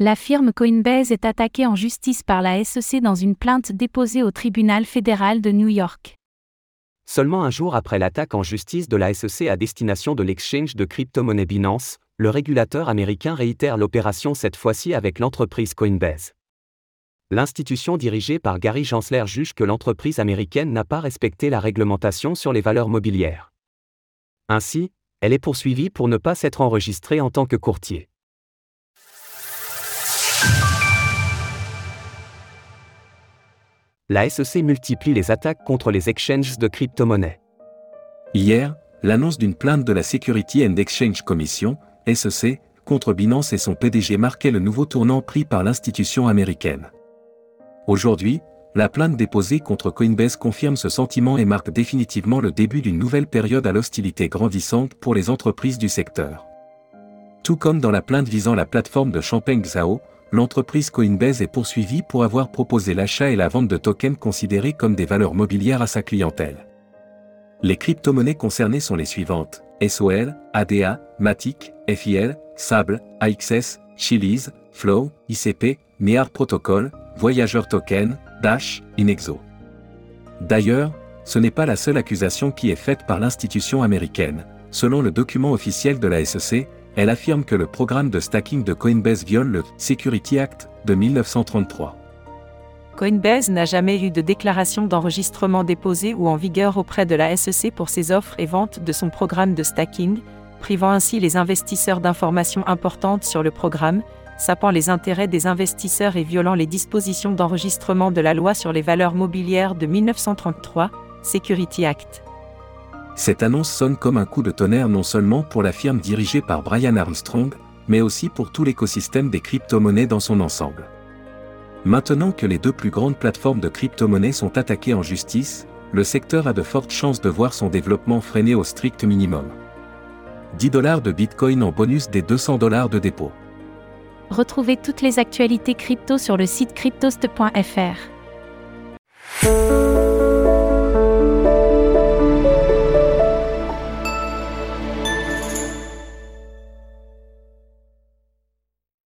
La firme Coinbase est attaquée en justice par la SEC dans une plainte déposée au tribunal fédéral de New York. Seulement un jour après l'attaque en justice de la SEC à destination de l'exchange de crypto-monnaie Binance, le régulateur américain réitère l'opération cette fois-ci avec l'entreprise Coinbase. L'institution dirigée par Gary Gensler juge que l'entreprise américaine n'a pas respecté la réglementation sur les valeurs mobilières. Ainsi, elle est poursuivie pour ne pas s'être enregistrée en tant que courtier. La SEC multiplie les attaques contre les exchanges de crypto-monnaies. Hier, l'annonce d'une plainte de la Security and Exchange Commission, SEC, contre Binance et son PDG marquait le nouveau tournant pris par l'institution américaine. Aujourd'hui, la plainte déposée contre Coinbase confirme ce sentiment et marque définitivement le début d'une nouvelle période à l'hostilité grandissante pour les entreprises du secteur. Tout comme dans la plainte visant la plateforme de Champagne Zhao, l'entreprise Coinbase est poursuivie pour avoir proposé l'achat et la vente de tokens considérés comme des valeurs mobilières à sa clientèle. Les crypto-monnaies concernées sont les suivantes SOL, ADA, Matic, FIL, Sable, AXS, Chiliz, Flow, ICP, Near Protocol, Voyager Token, Dash, Inexo. D'ailleurs, ce n'est pas la seule accusation qui est faite par l'institution américaine. Selon le document officiel de la SEC, elle affirme que le programme de stacking de Coinbase viole le Security Act de 1933. Coinbase n'a jamais eu de déclaration d'enregistrement déposée ou en vigueur auprès de la SEC pour ses offres et ventes de son programme de stacking, privant ainsi les investisseurs d'informations importantes sur le programme, sapant les intérêts des investisseurs et violant les dispositions d'enregistrement de la loi sur les valeurs mobilières de 1933, Security Act. Cette annonce sonne comme un coup de tonnerre non seulement pour la firme dirigée par Brian Armstrong, mais aussi pour tout l'écosystème des crypto-monnaies dans son ensemble. Maintenant que les deux plus grandes plateformes de crypto-monnaies sont attaquées en justice, le secteur a de fortes chances de voir son développement freiné au strict minimum. 10 dollars de Bitcoin en bonus des 200 dollars de dépôt. Retrouvez toutes les actualités crypto sur le site cryptost.fr.